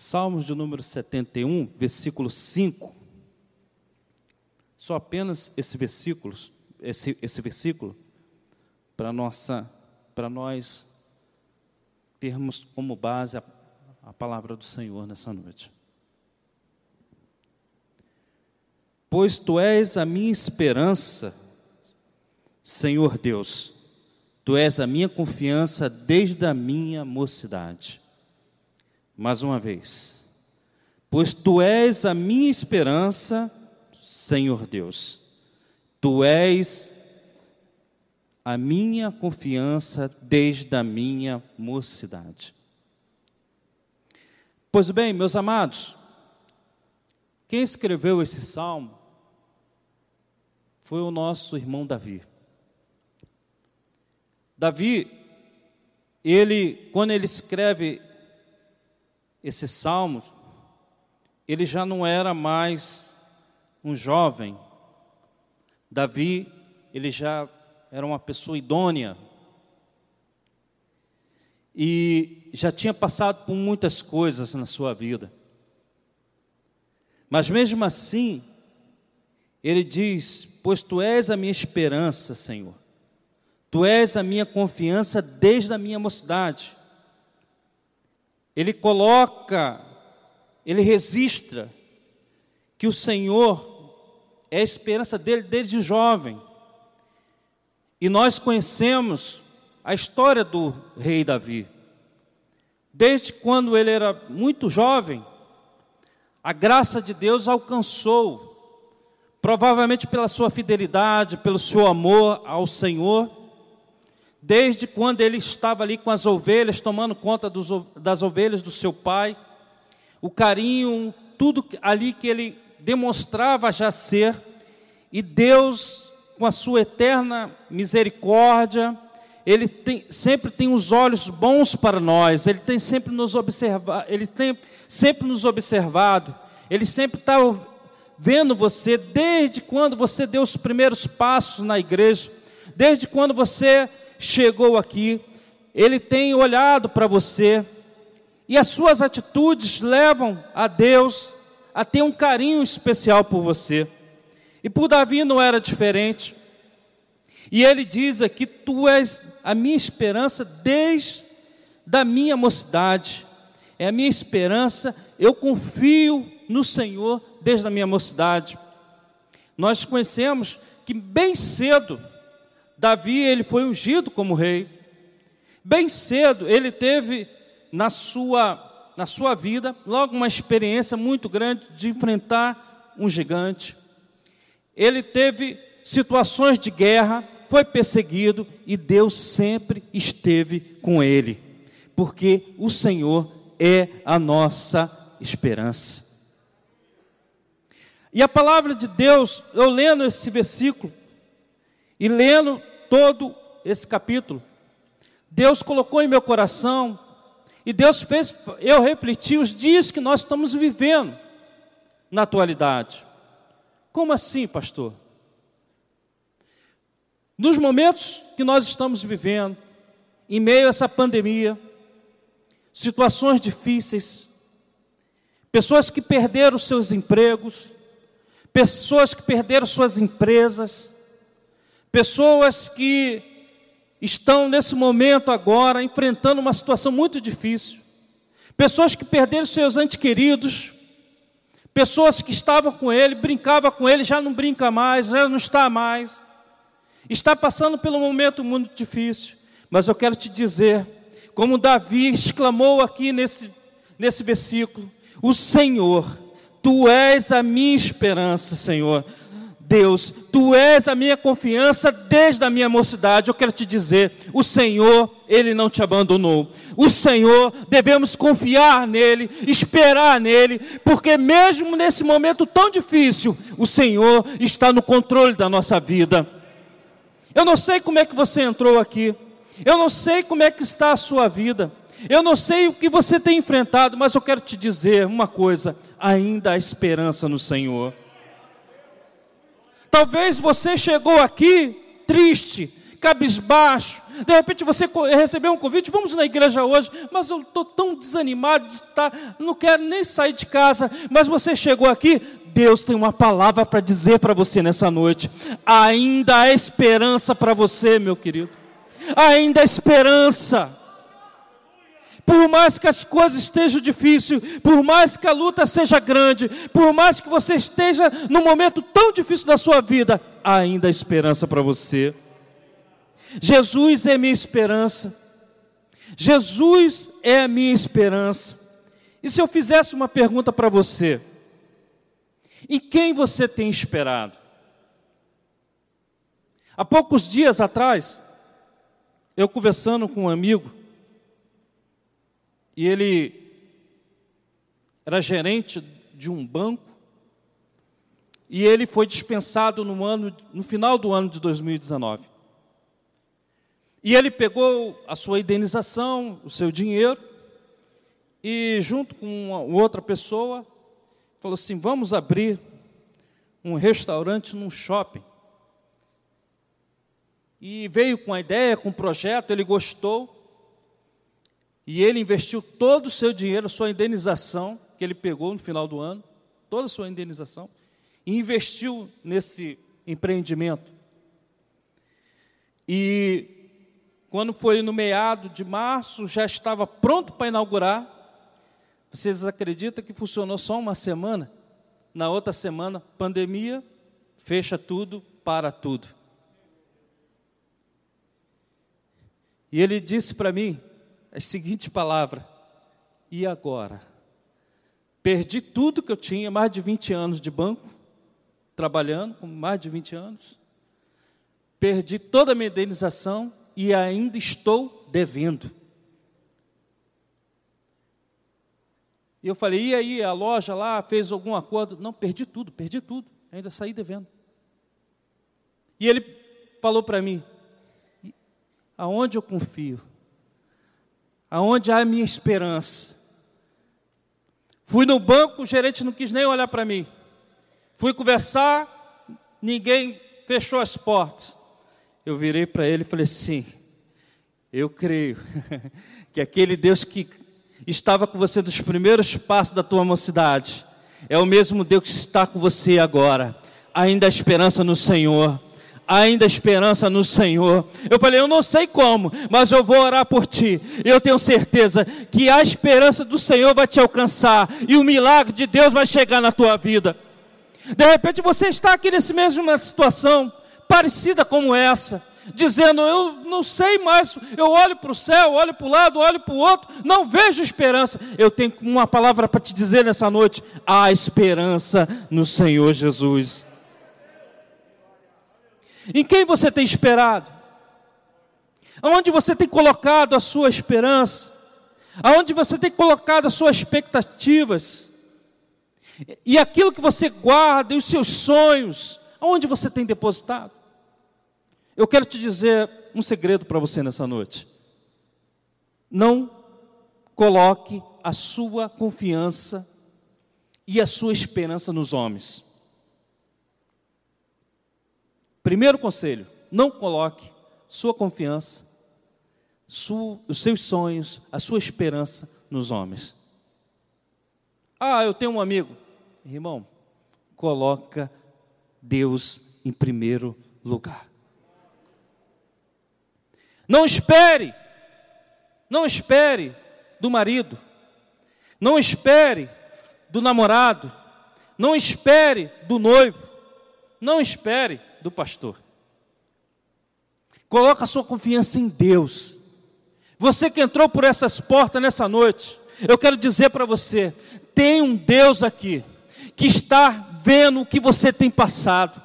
Salmos de número 71, versículo 5. Só apenas esse versículo, esse, esse versículo, para nossa, para nós termos como base a, a palavra do Senhor nessa noite. Pois tu és a minha esperança, Senhor Deus, tu és a minha confiança desde a minha mocidade mais uma vez. Pois tu és a minha esperança, Senhor Deus. Tu és a minha confiança desde a minha mocidade. Pois bem, meus amados, quem escreveu esse salmo foi o nosso irmão Davi. Davi, ele, quando ele escreve esse salmo, ele já não era mais um jovem. Davi, ele já era uma pessoa idônea. E já tinha passado por muitas coisas na sua vida. Mas mesmo assim, ele diz: Pois tu és a minha esperança, Senhor. Tu és a minha confiança desde a minha mocidade ele coloca, ele registra que o Senhor é a esperança dele desde jovem. E nós conhecemos a história do rei Davi. Desde quando ele era muito jovem, a graça de Deus alcançou, provavelmente pela sua fidelidade, pelo seu amor ao Senhor, desde quando ele estava ali com as ovelhas, tomando conta dos, das ovelhas do seu pai, o carinho, tudo ali que ele demonstrava já ser, e Deus, com a sua eterna misericórdia, ele tem, sempre tem os olhos bons para nós, ele tem sempre nos observado, ele tem sempre nos observado, ele sempre está vendo você desde quando você deu os primeiros passos na igreja, desde quando você chegou aqui, ele tem olhado para você, e as suas atitudes levam a Deus a ter um carinho especial por você. E por Davi não era diferente. E ele diz aqui: Tu és a minha esperança desde da minha mocidade. É a minha esperança, eu confio no Senhor desde a minha mocidade. Nós conhecemos que bem cedo Davi ele foi ungido como rei. Bem cedo ele teve na sua na sua vida logo uma experiência muito grande de enfrentar um gigante. Ele teve situações de guerra, foi perseguido e Deus sempre esteve com ele, porque o Senhor é a nossa esperança. E a palavra de Deus, eu lendo esse versículo e lendo todo esse capítulo. Deus colocou em meu coração e Deus fez eu refletir os dias que nós estamos vivendo na atualidade. Como assim, pastor? Nos momentos que nós estamos vivendo, em meio a essa pandemia, situações difíceis, pessoas que perderam seus empregos, pessoas que perderam suas empresas, Pessoas que estão nesse momento agora enfrentando uma situação muito difícil. Pessoas que perderam seus entes queridos. Pessoas que estavam com ele, brincava com ele, já não brinca mais, já não está mais. Está passando um momento muito difícil. Mas eu quero te dizer, como Davi exclamou aqui nesse, nesse versículo: O Senhor, tu és a minha esperança, Senhor. Deus, tu és a minha confiança desde a minha mocidade. Eu quero te dizer, o Senhor, ele não te abandonou. O Senhor, devemos confiar nele, esperar nele, porque mesmo nesse momento tão difícil, o Senhor está no controle da nossa vida. Eu não sei como é que você entrou aqui. Eu não sei como é que está a sua vida. Eu não sei o que você tem enfrentado, mas eu quero te dizer uma coisa: ainda há esperança no Senhor. Talvez você chegou aqui triste, cabisbaixo, De repente você recebeu um convite, vamos na igreja hoje, mas eu estou tão desanimado de estar, não quero nem sair de casa. Mas você chegou aqui, Deus tem uma palavra para dizer para você nessa noite. Ainda há esperança para você, meu querido. Ainda há esperança. Por mais que as coisas estejam difíceis, por mais que a luta seja grande, por mais que você esteja num momento tão difícil da sua vida, ainda há esperança para você. Jesus é minha esperança. Jesus é a minha esperança. E se eu fizesse uma pergunta para você? Em quem você tem esperado? Há poucos dias atrás, eu conversando com um amigo, e ele era gerente de um banco e ele foi dispensado no ano no final do ano de 2019. E ele pegou a sua indenização, o seu dinheiro e junto com outra pessoa falou assim: "Vamos abrir um restaurante num shopping". E veio com a ideia, com o projeto, ele gostou. E ele investiu todo o seu dinheiro, sua indenização, que ele pegou no final do ano, toda a sua indenização, e investiu nesse empreendimento. E quando foi no meado de março, já estava pronto para inaugurar. Vocês acreditam que funcionou só uma semana? Na outra semana, pandemia, fecha tudo, para tudo. E ele disse para mim: a seguinte palavra: e agora? Perdi tudo que eu tinha, mais de 20 anos de banco, trabalhando com mais de 20 anos. Perdi toda a minha indenização e ainda estou devendo. E eu falei, e aí, a loja lá fez algum acordo? Não, perdi tudo, perdi tudo, ainda saí devendo. E ele falou para mim, aonde eu confio? Aonde há a minha esperança. Fui no banco, o gerente não quis nem olhar para mim. Fui conversar, ninguém fechou as portas. Eu virei para ele e falei assim: Eu creio que aquele Deus que estava com você dos primeiros passos da tua mocidade é o mesmo Deus que está com você agora. Ainda há esperança no Senhor ainda esperança no Senhor. Eu falei, eu não sei como, mas eu vou orar por ti. Eu tenho certeza que a esperança do Senhor vai te alcançar e o milagre de Deus vai chegar na tua vida. De repente você está aqui nesse mesma situação, parecida como essa, dizendo: Eu não sei mais, eu olho para o céu, olho para o lado, olho para o outro, não vejo esperança. Eu tenho uma palavra para te dizer nessa noite: há esperança no Senhor Jesus. Em quem você tem esperado? Aonde você tem colocado a sua esperança? Aonde você tem colocado as suas expectativas? E aquilo que você guarda, e os seus sonhos, aonde você tem depositado? Eu quero te dizer um segredo para você nessa noite. Não coloque a sua confiança e a sua esperança nos homens. Primeiro conselho: não coloque sua confiança, os seus sonhos, a sua esperança nos homens. Ah, eu tenho um amigo. Irmão, coloca Deus em primeiro lugar. Não espere, não espere do marido, não espere do namorado, não espere do noivo, não espere do pastor. Coloca sua confiança em Deus. Você que entrou por essas portas nessa noite, eu quero dizer para você: tem um Deus aqui que está vendo o que você tem passado.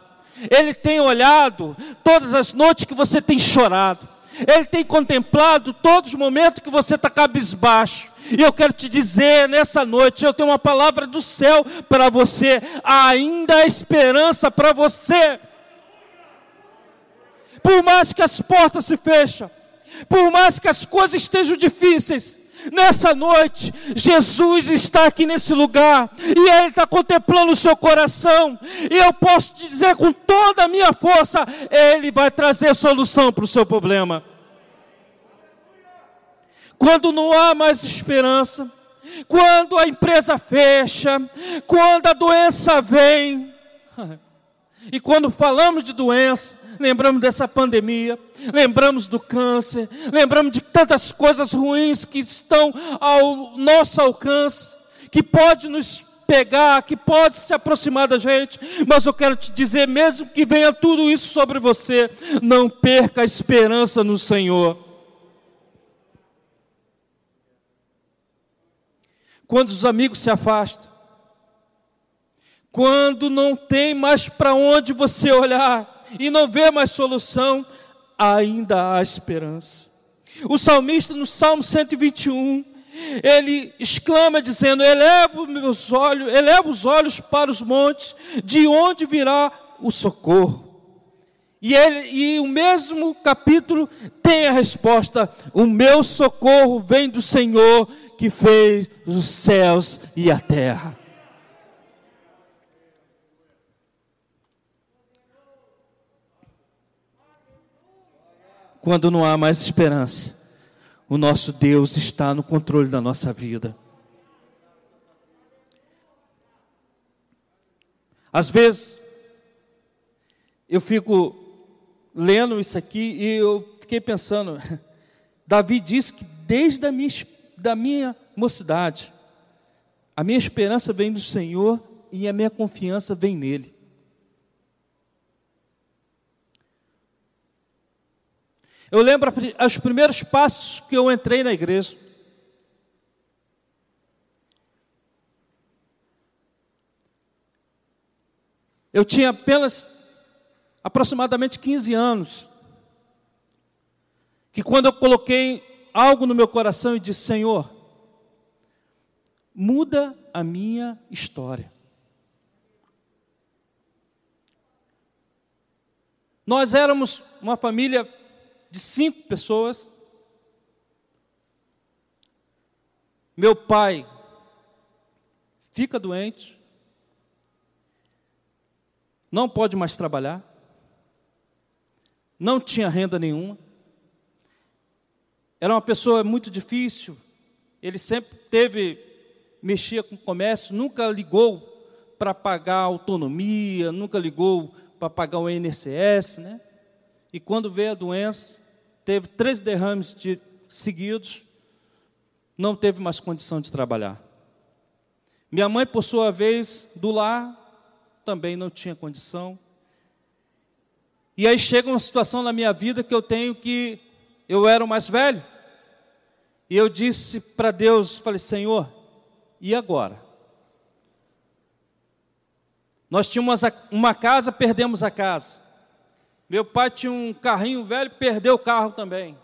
Ele tem olhado todas as noites que você tem chorado. Ele tem contemplado todos os momentos que você está cabisbaixo. E eu quero te dizer nessa noite, eu tenho uma palavra do céu para você. Ainda há esperança para você por mais que as portas se fecham, por mais que as coisas estejam difíceis, nessa noite, Jesus está aqui nesse lugar e Ele está contemplando o seu coração. E eu posso dizer com toda a minha força: Ele vai trazer solução para o seu problema. quando não há mais esperança, quando a empresa fecha, quando a doença vem. E quando falamos de doença, lembramos dessa pandemia, lembramos do câncer, lembramos de tantas coisas ruins que estão ao nosso alcance, que pode nos pegar, que pode se aproximar da gente, mas eu quero te dizer, mesmo que venha tudo isso sobre você, não perca a esperança no Senhor. Quando os amigos se afastam, quando não tem mais para onde você olhar e não vê mais solução, ainda há esperança. O salmista no Salmo 121, ele exclama dizendo: "Elevo meus olhos, elevo os olhos para os montes, de onde virá o socorro?" E, ele, e o mesmo capítulo tem a resposta: O meu socorro vem do Senhor que fez os céus e a terra. Quando não há mais esperança, o nosso Deus está no controle da nossa vida. Às vezes, eu fico lendo isso aqui e eu fiquei pensando, Davi disse que desde a minha, da minha mocidade, a minha esperança vem do Senhor e a minha confiança vem nele. Eu lembro os primeiros passos que eu entrei na igreja. Eu tinha apenas aproximadamente 15 anos, que quando eu coloquei algo no meu coração e disse: Senhor, muda a minha história. Nós éramos uma família de cinco pessoas. Meu pai fica doente, não pode mais trabalhar não tinha renda nenhuma, era uma pessoa muito difícil, ele sempre teve, mexia com comércio, nunca ligou para pagar autonomia, nunca ligou para pagar o INSS, né? E quando veio a doença, teve três derrames de, seguidos, não teve mais condição de trabalhar. Minha mãe, por sua vez, do lar, também não tinha condição. E aí chega uma situação na minha vida que eu tenho que eu era o mais velho. E eu disse para Deus, falei: "Senhor, e agora?" Nós tínhamos uma casa, perdemos a casa. Meu pai tinha um carrinho velho, perdeu o carro também.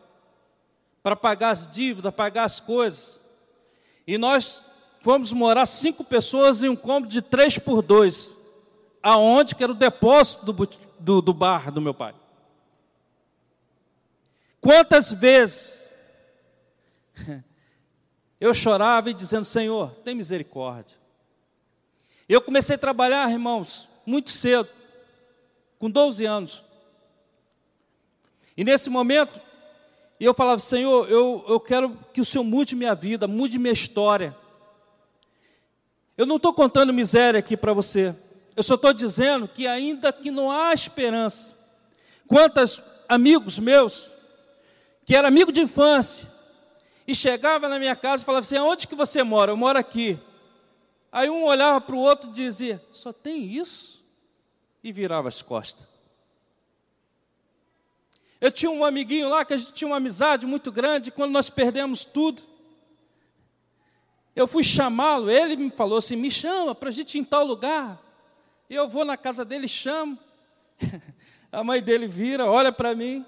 Para pagar as dívidas, pagar as coisas. E nós fomos morar cinco pessoas em um cômodo de três por dois. Aonde que era o depósito do, do, do bar do meu pai. Quantas vezes eu chorava e dizendo: Senhor, tem misericórdia. Eu comecei a trabalhar, irmãos, muito cedo, com 12 anos. E nesse momento, eu falava: Senhor, eu, eu quero que o Senhor mude minha vida, mude minha história. Eu não estou contando miséria aqui para você. Eu só estou dizendo que ainda que não há esperança, quantos amigos meus, que era amigo de infância, e chegava na minha casa e falava assim, onde que você mora? Eu moro aqui. Aí um olhava para o outro e dizia, só tem isso? E virava as costas. Eu tinha um amiguinho lá que a gente tinha uma amizade muito grande, quando nós perdemos tudo. Eu fui chamá-lo, ele me falou assim: me chama para a gente ir em tal lugar. Eu vou na casa dele, chamo. A mãe dele vira, olha para mim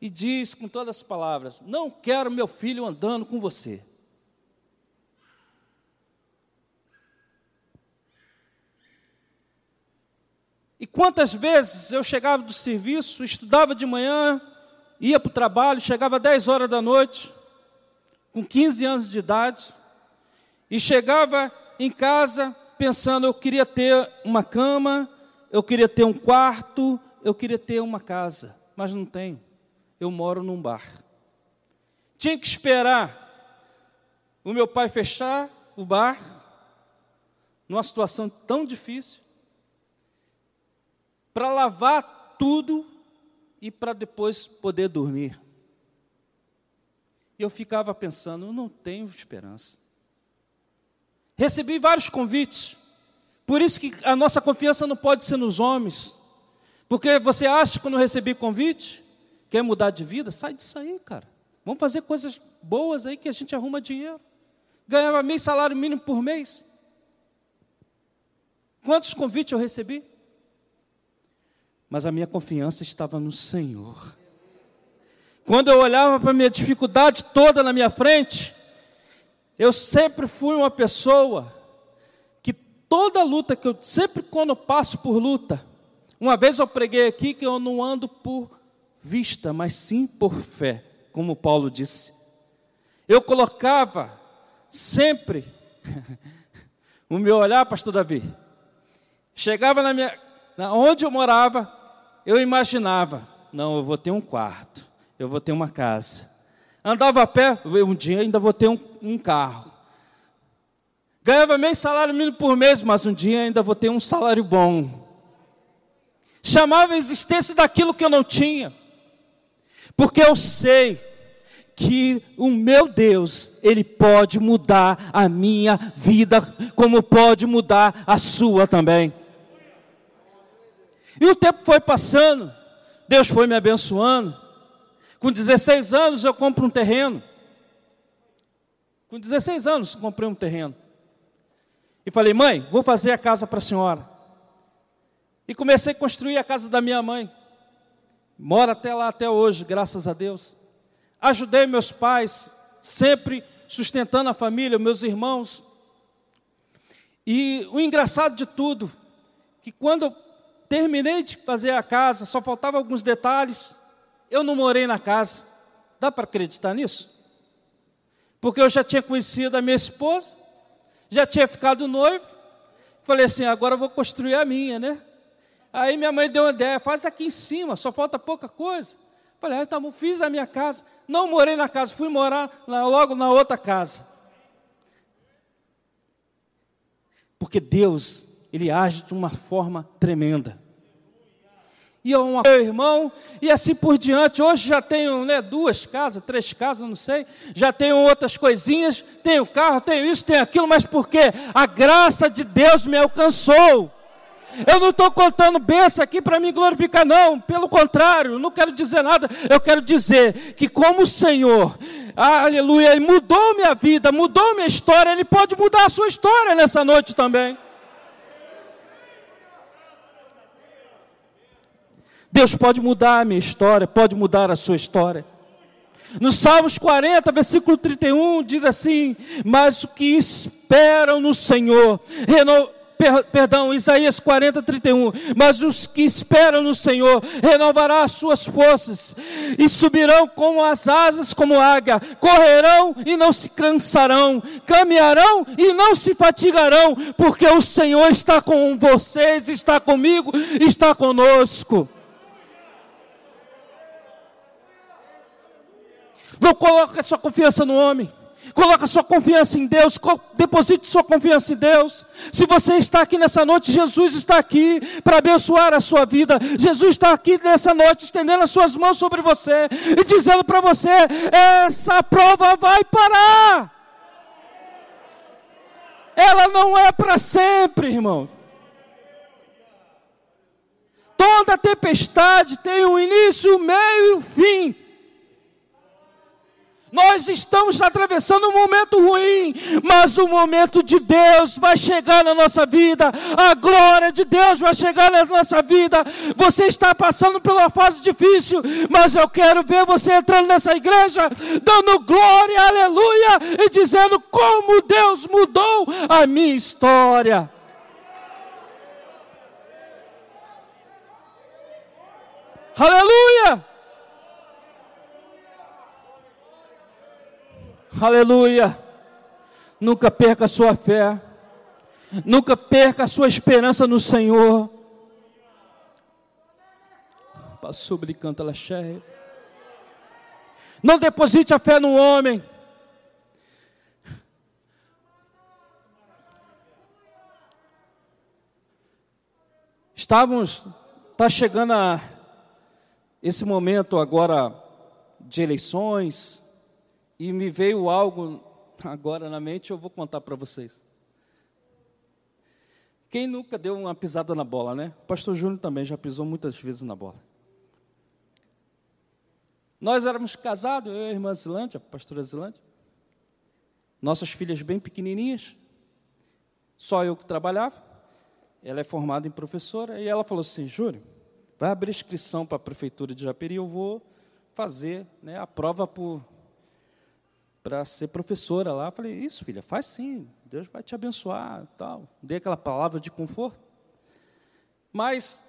e diz com todas as palavras: Não quero meu filho andando com você. E quantas vezes eu chegava do serviço, estudava de manhã, ia para o trabalho, chegava às 10 horas da noite, com 15 anos de idade, e chegava em casa, pensando, eu queria ter uma cama, eu queria ter um quarto, eu queria ter uma casa, mas não tenho. Eu moro num bar. Tinha que esperar o meu pai fechar o bar, numa situação tão difícil, para lavar tudo e para depois poder dormir. E eu ficava pensando, eu não tenho esperança. Recebi vários convites, por isso que a nossa confiança não pode ser nos homens. Porque você acha que quando recebi convite, quer mudar de vida? Sai disso aí, cara. Vamos fazer coisas boas aí que a gente arruma dinheiro. Ganhava meio salário mínimo por mês. Quantos convites eu recebi? Mas a minha confiança estava no Senhor. Quando eu olhava para a minha dificuldade toda na minha frente, eu sempre fui uma pessoa que toda luta que eu sempre quando passo por luta, uma vez eu preguei aqui que eu não ando por vista, mas sim por fé, como Paulo disse. Eu colocava sempre o meu olhar, pastor Davi, Chegava na minha, na, onde eu morava, eu imaginava, não, eu vou ter um quarto, eu vou ter uma casa. Andava a pé, um dia ainda vou ter um, um carro. Ganhava meio salário mínimo por mês, mas um dia ainda vou ter um salário bom. Chamava a existência daquilo que eu não tinha, porque eu sei que o meu Deus, Ele pode mudar a minha vida, como pode mudar a sua também. E o tempo foi passando, Deus foi me abençoando. Com 16 anos eu compro um terreno. Com 16 anos comprei um terreno. E falei, mãe, vou fazer a casa para a senhora. E comecei a construir a casa da minha mãe. Mora até lá até hoje, graças a Deus. Ajudei meus pais, sempre sustentando a família, meus irmãos. E o engraçado de tudo, que quando terminei de fazer a casa, só faltava alguns detalhes, eu não morei na casa. Dá para acreditar nisso? Porque eu já tinha conhecido a minha esposa, já tinha ficado noivo, falei assim, agora eu vou construir a minha, né? Aí minha mãe deu uma ideia, faz aqui em cima, só falta pouca coisa. Falei, ah, bom, fiz a minha casa, não morei na casa, fui morar logo na outra casa. Porque Deus ele age de uma forma tremenda. E um meu irmão, e assim por diante. Hoje já tenho né, duas casas, três casas, não sei. Já tenho outras coisinhas, tenho carro, tenho isso, tenho aquilo, mas porque a graça de Deus me alcançou. Eu não estou contando benção aqui para me glorificar, não. Pelo contrário, não quero dizer nada. Eu quero dizer que, como o Senhor, aleluia, mudou minha vida, mudou minha história, Ele pode mudar a sua história nessa noite também. Deus pode mudar a minha história, pode mudar a sua história. No Salmos 40, versículo 31, diz assim: Mas o que esperam no Senhor, reno... per, perdão, Isaías 40, 31, mas os que esperam no Senhor renovará as suas forças, e subirão como as asas, como águia, correrão e não se cansarão, caminharão e não se fatigarão, porque o Senhor está com vocês, está comigo, está conosco. Não coloque sua confiança no homem. Coloque sua confiança em Deus, deposite sua confiança em Deus. Se você está aqui nessa noite, Jesus está aqui para abençoar a sua vida. Jesus está aqui nessa noite, estendendo as suas mãos sobre você e dizendo para você: essa prova vai parar. Ela não é para sempre, irmão. Toda tempestade tem um início, meio e fim. Nós estamos atravessando um momento ruim, mas o momento de Deus vai chegar na nossa vida, a glória de Deus vai chegar na nossa vida. Você está passando pela fase difícil, mas eu quero ver você entrando nessa igreja, dando glória, aleluia, e dizendo como Deus mudou a minha história. Aleluia! Aleluia. Nunca perca a sua fé. Nunca perca a sua esperança no Senhor. Passou brincando ela cheia. Não deposite a fé no homem. Estávamos, está chegando a esse momento agora de eleições, e me veio algo agora na mente, eu vou contar para vocês. Quem nunca deu uma pisada na bola, né? O pastor Júnior também já pisou muitas vezes na bola. Nós éramos casados, eu e a irmã Zilândia, a pastora Zilândia. Nossas filhas bem pequenininhas. Só eu que trabalhava. Ela é formada em professora. E ela falou assim, Júnior, vai abrir inscrição para a prefeitura de Japeri, eu vou fazer né, a prova para ser professora lá. Falei, isso, filha, faz sim, Deus vai te abençoar. tal. Dei aquela palavra de conforto. Mas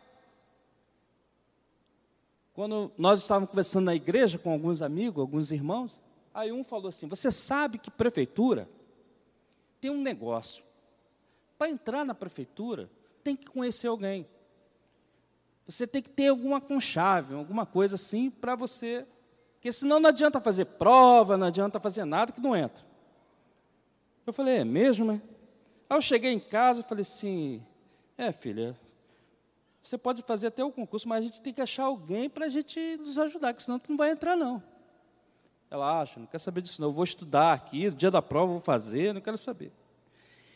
quando nós estávamos conversando na igreja com alguns amigos, alguns irmãos, aí um falou assim: Você sabe que prefeitura tem um negócio. Para entrar na prefeitura, tem que conhecer alguém. Você tem que ter alguma conchave, alguma coisa assim, para você. Porque senão não adianta fazer prova, não adianta fazer nada que não entra. Eu falei, é mesmo, né? Aí eu cheguei em casa e falei assim: É, filha, você pode fazer até o concurso, mas a gente tem que achar alguém para a gente nos ajudar, porque senão tu não vai entrar, não. Ela acha, não quer saber disso, não. Eu vou estudar aqui, no dia da prova eu vou fazer, não quero saber.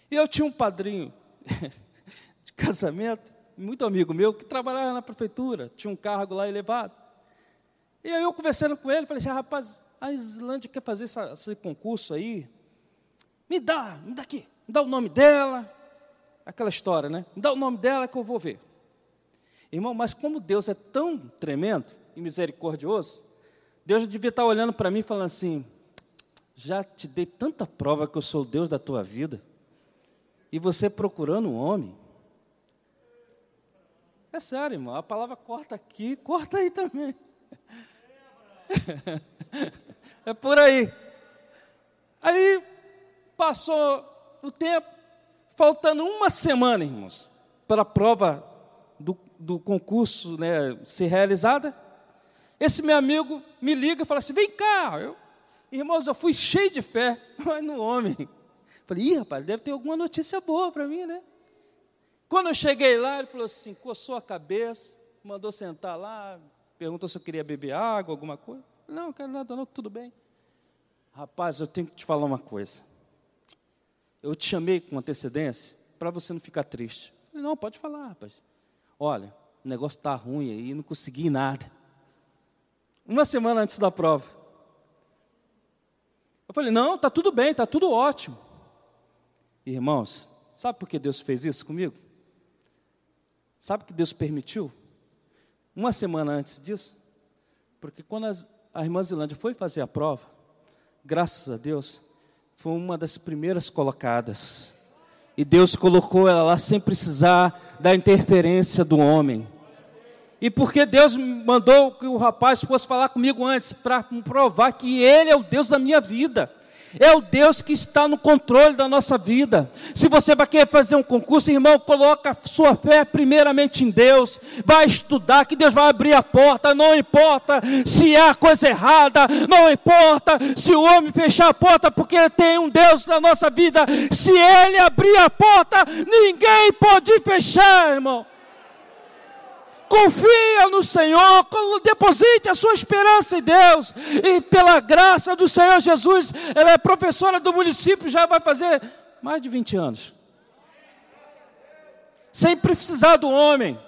E eu tinha um padrinho de casamento, muito amigo meu, que trabalhava na prefeitura, tinha um cargo lá elevado. E aí eu conversando com ele, falei assim, ah, rapaz, a Islândia quer fazer essa, esse concurso aí. Me dá, me dá aqui, me dá o nome dela. Aquela história, né? Me dá o nome dela que eu vou ver. Irmão, mas como Deus é tão tremendo e misericordioso, Deus devia estar olhando para mim e falando assim: já te dei tanta prova que eu sou o Deus da tua vida, e você procurando um homem. É sério, irmão, a palavra corta aqui, corta aí também. é por aí. Aí passou o tempo, faltando uma semana, irmãos, para a prova do, do concurso né, ser realizada, esse meu amigo me liga e fala assim: vem cá, eu, irmãos, eu fui cheio de fé, mas no homem. Falei, ih, rapaz, deve ter alguma notícia boa para mim, né? Quando eu cheguei lá, ele falou assim: coçou a cabeça, mandou sentar lá, perguntou se eu queria beber água, alguma coisa. Não, não quero nada, não, tudo bem. Rapaz, eu tenho que te falar uma coisa. Eu te chamei com antecedência para você não ficar triste. Falei, não, pode falar, rapaz. Olha, o negócio está ruim aí, não consegui nada. Uma semana antes da prova. Eu falei, não, está tudo bem, está tudo ótimo. Irmãos, sabe por que Deus fez isso comigo? Sabe que Deus permitiu? Uma semana antes disso, porque quando as, a irmã Zilândia foi fazer a prova, graças a Deus, foi uma das primeiras colocadas. E Deus colocou ela lá sem precisar da interferência do homem. E porque Deus mandou que o rapaz fosse falar comigo antes, para provar que Ele é o Deus da minha vida. É o Deus que está no controle da nossa vida. Se você vai querer fazer um concurso, irmão, coloca sua fé primeiramente em Deus. Vai estudar, que Deus vai abrir a porta. Não importa se há coisa errada, não importa se o homem fechar a porta, porque tem um Deus na nossa vida. Se ele abrir a porta, ninguém pode fechar, irmão. Confia no Senhor, deposite a sua esperança em Deus. E pela graça do Senhor Jesus, ela é professora do município, já vai fazer mais de 20 anos. Sem precisar do homem,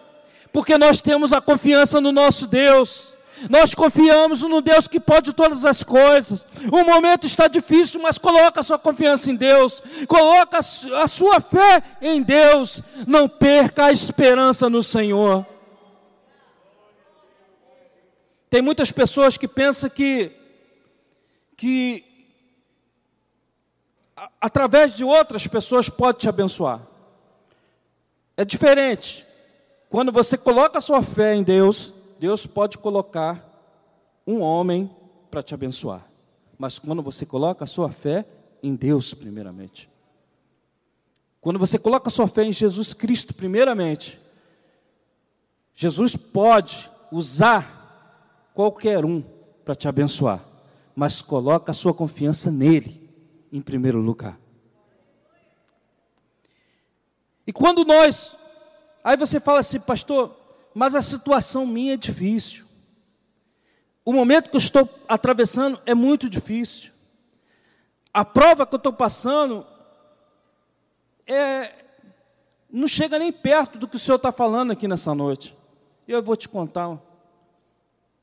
porque nós temos a confiança no nosso Deus. Nós confiamos no Deus que pode todas as coisas. O momento está difícil, mas coloca a sua confiança em Deus. Coloca a sua fé em Deus. Não perca a esperança no Senhor. Tem muitas pessoas que pensam que, que a, através de outras pessoas pode te abençoar. É diferente. Quando você coloca a sua fé em Deus, Deus pode colocar um homem para te abençoar. Mas quando você coloca a sua fé em Deus, primeiramente. Quando você coloca a sua fé em Jesus Cristo, primeiramente, Jesus pode usar qualquer um para te abençoar, mas coloca a sua confiança nele em primeiro lugar. E quando nós Aí você fala assim, pastor, mas a situação minha é difícil. O momento que eu estou atravessando é muito difícil. A prova que eu estou passando é, não chega nem perto do que o Senhor está falando aqui nessa noite. Eu vou te contar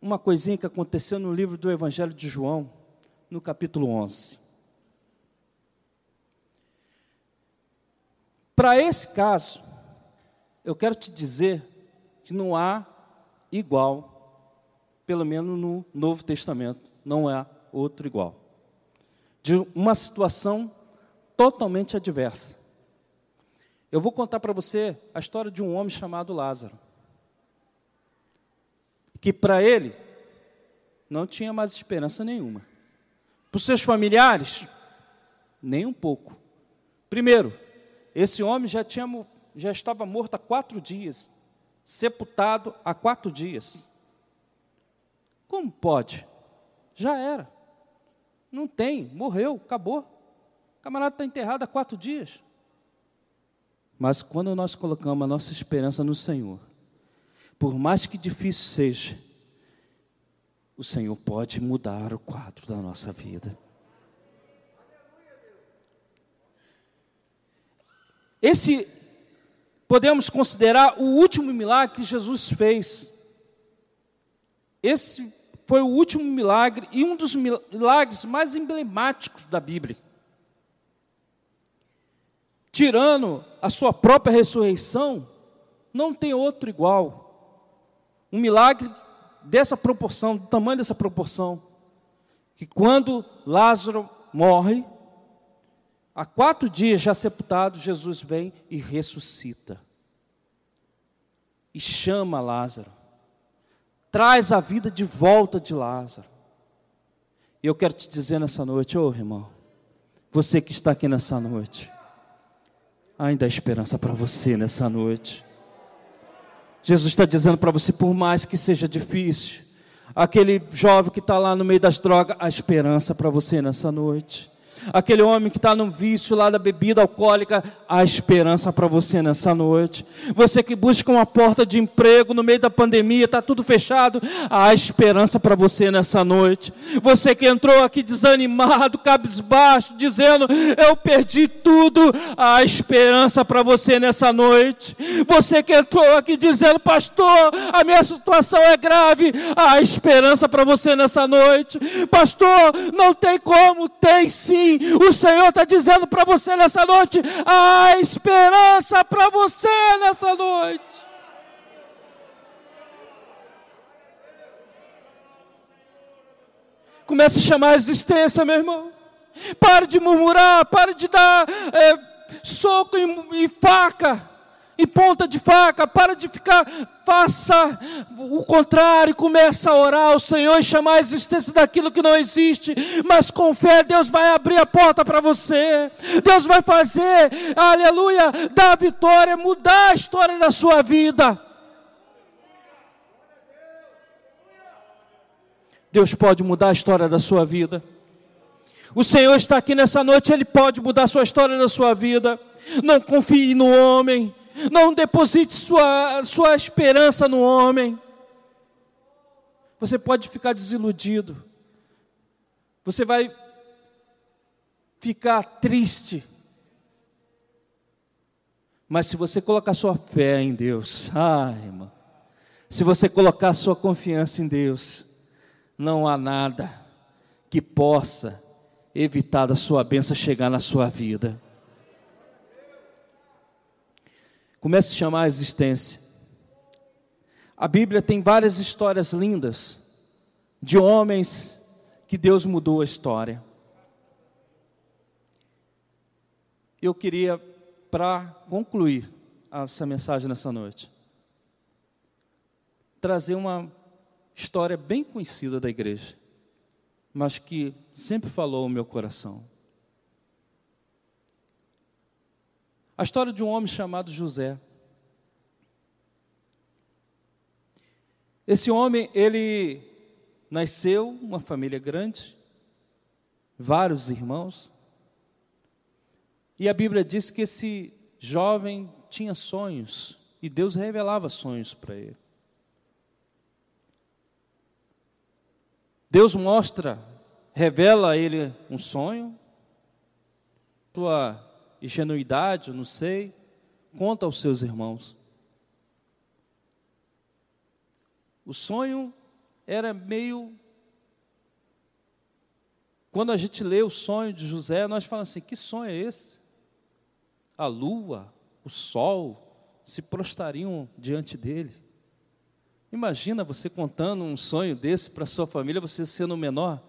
uma coisinha que aconteceu no livro do Evangelho de João, no capítulo 11. Para esse caso, eu quero te dizer que não há igual, pelo menos no Novo Testamento, não há outro igual. De uma situação totalmente adversa. Eu vou contar para você a história de um homem chamado Lázaro. Que para ele não tinha mais esperança nenhuma. Para os seus familiares, nem um pouco. Primeiro, esse homem já, tinha, já estava morto há quatro dias, sepultado há quatro dias. Como pode? Já era. Não tem, morreu, acabou. O camarada está enterrado há quatro dias. Mas quando nós colocamos a nossa esperança no Senhor, por mais que difícil seja, o Senhor pode mudar o quadro da nossa vida. Esse podemos considerar o último milagre que Jesus fez. Esse foi o último milagre e um dos milagres mais emblemáticos da Bíblia tirando a sua própria ressurreição, não tem outro igual. Um milagre dessa proporção, do tamanho dessa proporção, que quando Lázaro morre, há quatro dias já sepultado, Jesus vem e ressuscita. E chama Lázaro. Traz a vida de volta de Lázaro. E eu quero te dizer nessa noite, ô oh, irmão, você que está aqui nessa noite, Ainda há esperança para você nessa noite. Jesus está dizendo para você, por mais que seja difícil, aquele jovem que está lá no meio das drogas, há esperança para você nessa noite aquele homem que está no vício lá da bebida alcoólica, há esperança para você nessa noite. Você que busca uma porta de emprego no meio da pandemia, está tudo fechado, há esperança para você nessa noite. Você que entrou aqui desanimado, cabisbaixo, dizendo: Eu perdi tudo, há esperança para você nessa noite. Você que entrou aqui dizendo: Pastor, a minha situação é grave, há esperança para você nessa noite. Pastor, não tem como, tem sim o Senhor está dizendo para você nessa noite: há esperança para você nessa noite. Comece a chamar a existência, meu irmão. Pare de murmurar, pare de dar é, soco e, e faca e ponta de faca, para de ficar, faça o contrário, começa a orar ao Senhor e chamar a existência daquilo que não existe, mas com fé Deus vai abrir a porta para você, Deus vai fazer, aleluia, dar a vitória, mudar a história da sua vida. Deus pode mudar a história da sua vida. O Senhor está aqui nessa noite, Ele pode mudar a sua história da sua vida. Não confie no homem, não deposite sua, sua esperança no homem. Você pode ficar desiludido. Você vai ficar triste. Mas se você colocar sua fé em Deus, ai, irmão, se você colocar sua confiança em Deus, não há nada que possa evitar da sua bênção chegar na sua vida. Comece a chamar a existência. A Bíblia tem várias histórias lindas de homens que Deus mudou a história. Eu queria, para concluir essa mensagem nessa noite, trazer uma história bem conhecida da igreja, mas que sempre falou o meu coração. A história de um homem chamado José. Esse homem, ele nasceu uma família grande, vários irmãos. E a Bíblia diz que esse jovem tinha sonhos E Deus revelava sonhos para ele. Deus mostra, revela a ele um sonho, sua ingenuidade, não sei, conta aos seus irmãos. O sonho era meio. Quando a gente lê o sonho de José, nós falamos assim: que sonho é esse? A lua, o sol se prostariam diante dele. Imagina você contando um sonho desse para sua família, você sendo menor,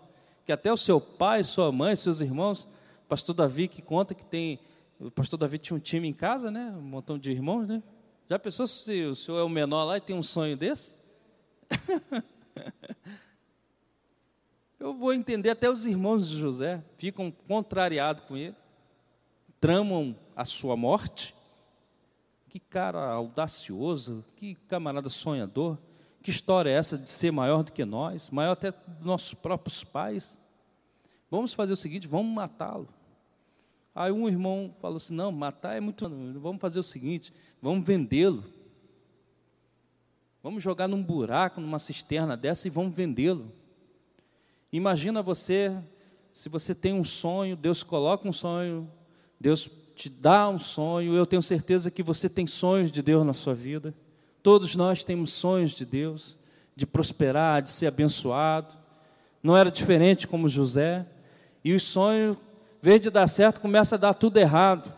que até o seu pai, sua mãe, seus irmãos, pastor Davi que conta que tem, o pastor Davi tinha um time em casa, né, um montão de irmãos, né? Já pensou se o senhor é o menor lá e tem um sonho desse? Eu vou entender até os irmãos de José ficam contrariados com ele, tramam a sua morte. Que cara audacioso, que camarada sonhador. Que história é essa de ser maior do que nós, maior até dos nossos próprios pais? Vamos fazer o seguinte, vamos matá-lo. Aí um irmão falou assim: não, matar é muito. Vamos fazer o seguinte, vamos vendê-lo. Vamos jogar num buraco, numa cisterna dessa e vamos vendê-lo. Imagina você, se você tem um sonho, Deus coloca um sonho, Deus te dá um sonho, eu tenho certeza que você tem sonhos de Deus na sua vida. Todos nós temos sonhos de Deus, de prosperar, de ser abençoado. Não era diferente como José. E os sonhos, vez de dar certo, começa a dar tudo errado.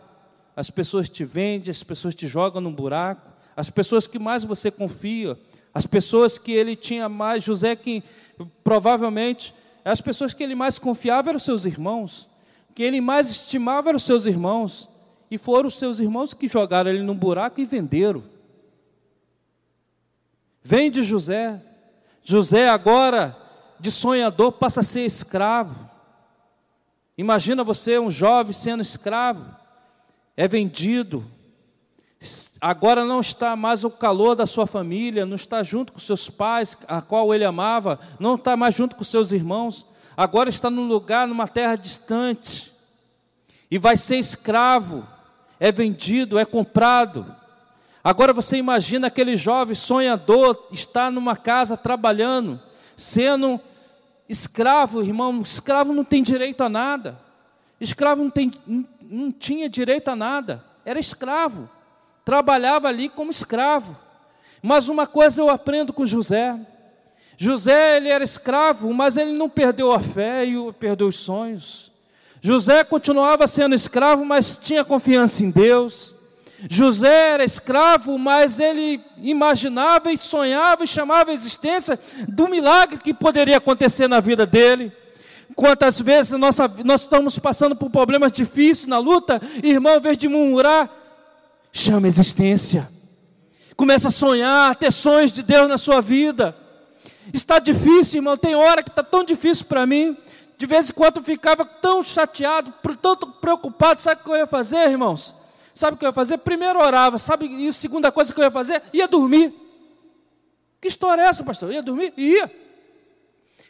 As pessoas te vendem, as pessoas te jogam num buraco as pessoas que mais você confia, as pessoas que ele tinha mais, José que provavelmente as pessoas que ele mais confiava eram seus irmãos, que ele mais estimava eram seus irmãos, e foram os seus irmãos que jogaram ele num buraco e venderam. Vende José. José agora de sonhador passa a ser escravo. Imagina você um jovem sendo escravo, é vendido, agora não está mais o calor da sua família, não está junto com seus pais, a qual ele amava, não está mais junto com seus irmãos, agora está num lugar, numa terra distante, e vai ser escravo, é vendido, é comprado. Agora você imagina aquele jovem sonhador, está numa casa trabalhando, sendo escravo, irmão, escravo não tem direito a nada, escravo não, tem, não, tinha direito a nada, era escravo trabalhava ali como escravo. Mas uma coisa eu aprendo com José. José, ele era escravo, mas ele não perdeu a fé e perdeu os sonhos. José continuava sendo escravo, mas tinha confiança em Deus. José era escravo, mas ele imaginava e sonhava e chamava a existência do milagre que poderia acontecer na vida dele. Quantas vezes nós, nós estamos passando por problemas difíceis na luta, irmão, em vez de murmurar, Chama a existência. Começa a sonhar, ter sonhos de Deus na sua vida. Está difícil, irmão. Tem hora que está tão difícil para mim. De vez em quando eu ficava tão chateado, tanto preocupado. Sabe o que eu ia fazer, irmãos? Sabe o que eu ia fazer? Primeiro orava. Sabe a segunda coisa que eu ia fazer? Ia dormir. Que história é essa, pastor? Ia dormir? Ia.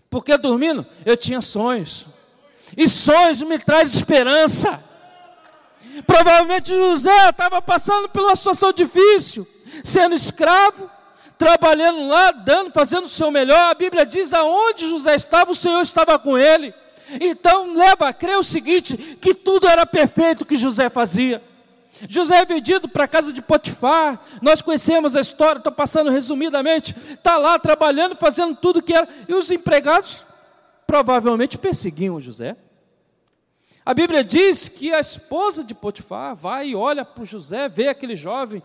Porque dormindo eu tinha sonhos. E sonhos me traz esperança. Provavelmente José estava passando por uma situação difícil, sendo escravo, trabalhando lá, dando, fazendo o seu melhor. A Bíblia diz: aonde José estava, o Senhor estava com ele. Então leva a crer o seguinte: que tudo era perfeito que José fazia. José é vendido para a casa de Potifar, nós conhecemos a história, estou passando resumidamente, está lá trabalhando, fazendo tudo que era, e os empregados provavelmente perseguiam José. A Bíblia diz que a esposa de Potifar vai e olha para José, vê aquele jovem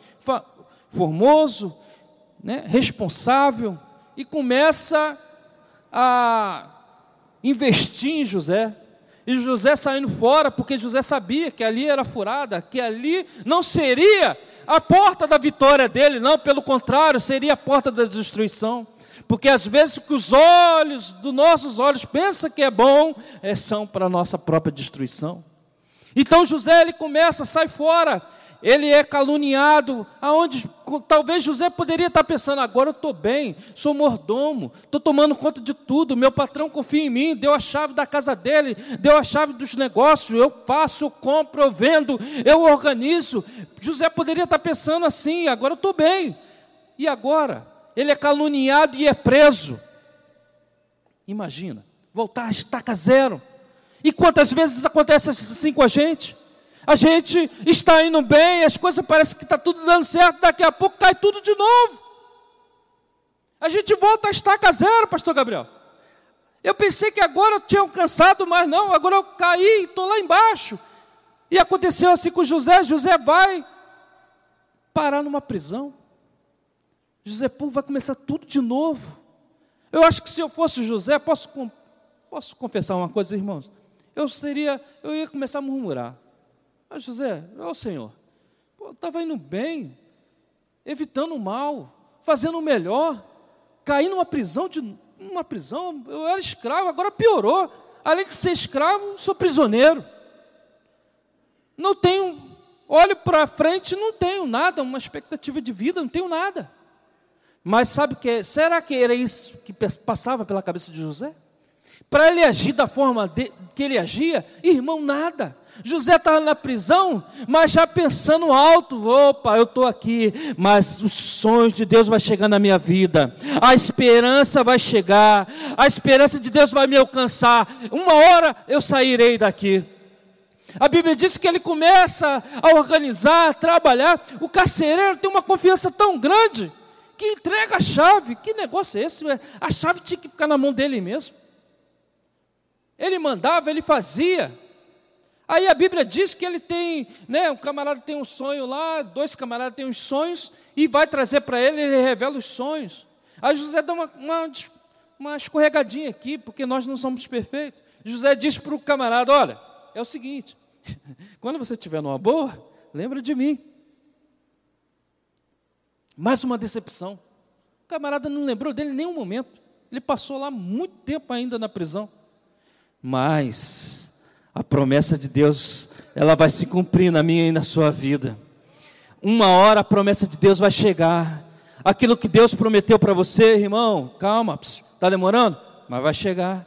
formoso, né, responsável, e começa a investir em José. E José saindo fora, porque José sabia que ali era furada, que ali não seria a porta da vitória dele, não, pelo contrário, seria a porta da destruição. Porque às vezes o que os olhos, dos nossos olhos, pensam que é bom, é, são para a nossa própria destruição. Então José ele começa, sai fora, ele é caluniado, aonde talvez José poderia estar pensando, agora eu estou bem, sou mordomo, estou tomando conta de tudo, meu patrão confia em mim, deu a chave da casa dele, deu a chave dos negócios, eu faço, eu compro, eu vendo, eu organizo. José poderia estar pensando assim, agora eu estou bem. E agora? Ele é caluniado e é preso. Imagina, voltar a estaca zero. E quantas vezes acontece assim com a gente? A gente está indo bem, as coisas parecem que está tudo dando certo, daqui a pouco cai tudo de novo. A gente volta a estaca zero, pastor Gabriel. Eu pensei que agora eu tinha alcançado, mas não, agora eu caí e estou lá embaixo. E aconteceu assim com José, José vai parar numa prisão. José pô, vai começar tudo de novo. Eu acho que se eu fosse José, posso, posso confessar uma coisa, irmãos? Eu seria, eu ia começar a murmurar. Ah, José, ó oh, Senhor, estava indo bem, evitando o mal, fazendo o melhor, caí numa prisão de uma prisão, eu era escravo, agora piorou. Além de ser escravo, sou prisioneiro. Não tenho, olho para frente, não tenho nada, uma expectativa de vida, não tenho nada. Mas sabe que será que era isso que passava pela cabeça de José? Para ele agir da forma de, que ele agia, irmão, nada. José estava na prisão, mas já pensando alto, opa, eu estou aqui, mas os sonhos de Deus vai chegar na minha vida, a esperança vai chegar, a esperança de Deus vai me alcançar, uma hora eu sairei daqui. A Bíblia diz que ele começa a organizar, a trabalhar, o carcereiro tem uma confiança tão grande, que entrega a chave, que negócio é esse? A chave tinha que ficar na mão dele mesmo. Ele mandava, ele fazia, Aí a Bíblia diz que ele tem, né, um camarada tem um sonho lá, dois camaradas têm uns sonhos, e vai trazer para ele, ele revela os sonhos. Aí José dá uma, uma, uma escorregadinha aqui, porque nós não somos perfeitos. José diz para o camarada: Olha, é o seguinte, quando você estiver numa boa, lembra de mim. Mais uma decepção. O camarada não lembrou dele em nenhum momento. Ele passou lá muito tempo ainda na prisão. Mas a promessa de Deus, ela vai se cumprir na minha e na sua vida. Uma hora a promessa de Deus vai chegar. Aquilo que Deus prometeu para você, irmão, calma, está demorando? Mas vai chegar,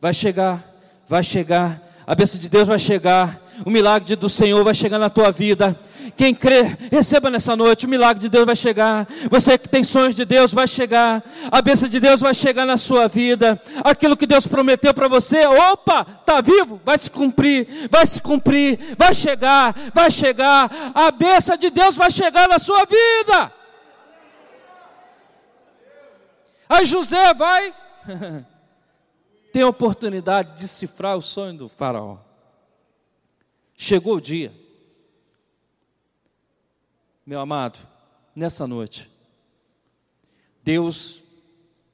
vai chegar, vai chegar. A bênção de Deus vai chegar o milagre do Senhor vai chegar na tua vida. Quem crê, receba nessa noite, o milagre de Deus vai chegar. Você que tem sonhos de Deus vai chegar. A bênção de Deus vai chegar na sua vida. Aquilo que Deus prometeu para você, opa, está vivo, vai se cumprir, vai se cumprir, vai chegar, vai chegar. A bênção de Deus vai chegar na sua vida. Aí José vai ter a oportunidade de decifrar o sonho do faraó. Chegou o dia. Meu amado, nessa noite, Deus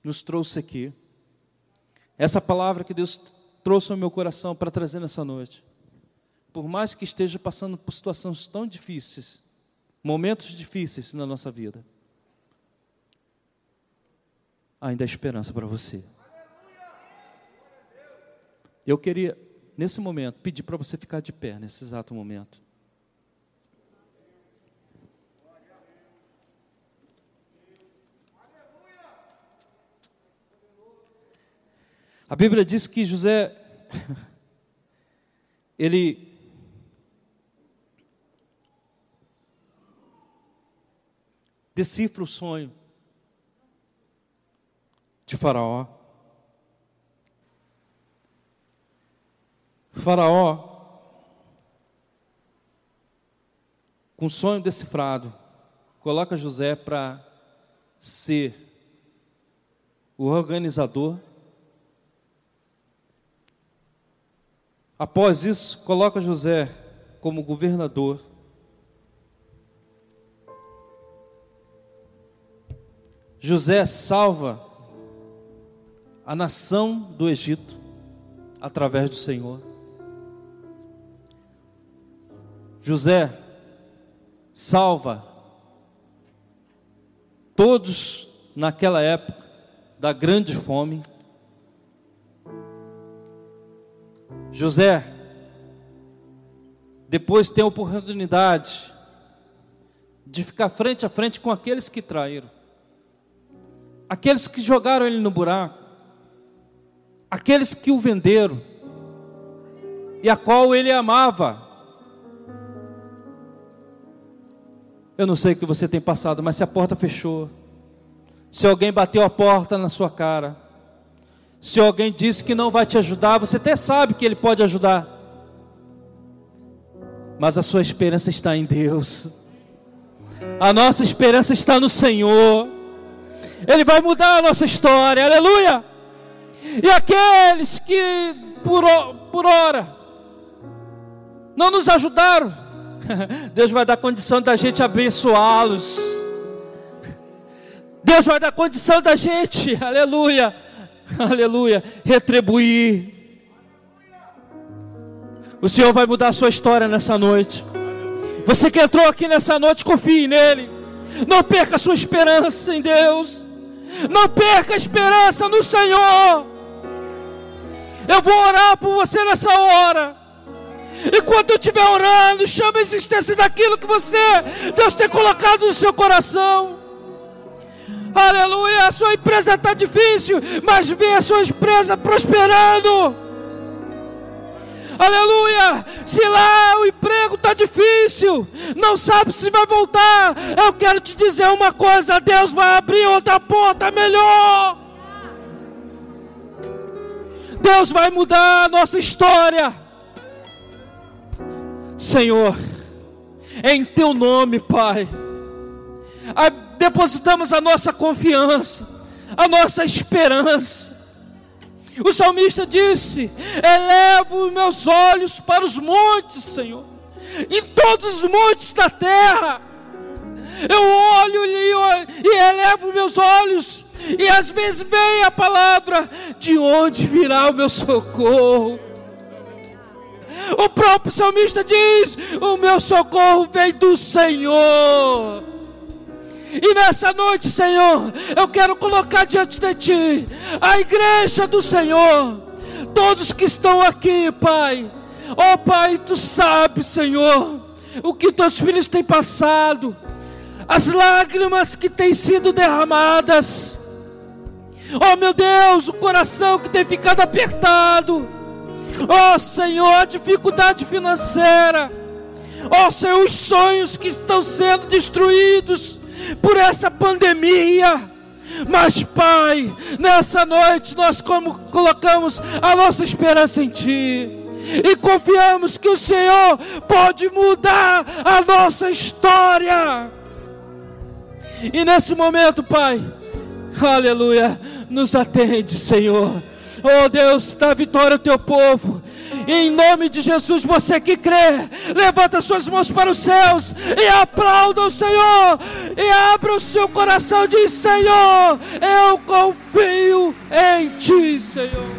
nos trouxe aqui. Essa palavra que Deus trouxe ao meu coração para trazer nessa noite. Por mais que esteja passando por situações tão difíceis, momentos difíceis na nossa vida, ainda há esperança para você. Eu queria nesse momento, pedir para você ficar de pé, nesse exato momento. A Bíblia diz que José, ele decifra o sonho de Faraó. Faraó, com sonho decifrado, coloca José para ser o organizador. Após isso, coloca José como governador. José salva a nação do Egito através do Senhor. José salva todos naquela época da grande fome. José depois tem a oportunidade de ficar frente a frente com aqueles que traíram, aqueles que jogaram ele no buraco, aqueles que o venderam e a qual ele amava. Eu não sei o que você tem passado, mas se a porta fechou, se alguém bateu a porta na sua cara, se alguém disse que não vai te ajudar, você até sabe que ele pode ajudar, mas a sua esperança está em Deus. A nossa esperança está no Senhor. Ele vai mudar a nossa história, aleluia. E aqueles que por, por hora não nos ajudaram, Deus vai dar condição da gente abençoá-los. Deus vai dar condição da gente, aleluia, aleluia, retribuir. O Senhor vai mudar a sua história nessa noite. Você que entrou aqui nessa noite, confie nele. Não perca a sua esperança em Deus. Não perca a esperança no Senhor. Eu vou orar por você nessa hora. E quando eu estiver orando, chame a existência daquilo que você, Deus tem colocado no seu coração. Aleluia, a sua empresa está difícil, mas vê a sua empresa prosperando. Aleluia! Se lá o emprego está difícil, não sabe se vai voltar, eu quero te dizer uma coisa: Deus vai abrir outra porta melhor. Deus vai mudar a nossa história. Senhor, em teu nome, Pai, depositamos a nossa confiança, a nossa esperança o salmista disse: Elevo meus olhos para os montes, Senhor, em todos os montes da terra. Eu olho e, e elevo meus olhos, e às vezes vem a palavra: De onde virá o meu socorro? O próprio salmista diz: O meu socorro vem do Senhor. E nessa noite, Senhor, eu quero colocar diante de Ti a igreja do Senhor, todos que estão aqui, Pai. Oh, Pai, Tu sabes, Senhor, o que Teus filhos têm passado, as lágrimas que têm sido derramadas. Oh meu Deus, o coração que tem ficado apertado. Oh Senhor, a dificuldade financeira. Oh Senhor, os sonhos que estão sendo destruídos por essa pandemia. Mas, Pai, nessa noite nós como colocamos a nossa esperança em Ti e confiamos que o Senhor pode mudar a nossa história. E nesse momento, Pai, aleluia, nos atende, Senhor. Oh Deus, dá vitória ao teu povo. Em nome de Jesus, você que crê, levanta suas mãos para os céus e aplauda o Senhor. E abra o seu coração e diz: Senhor, eu confio em Ti, Senhor.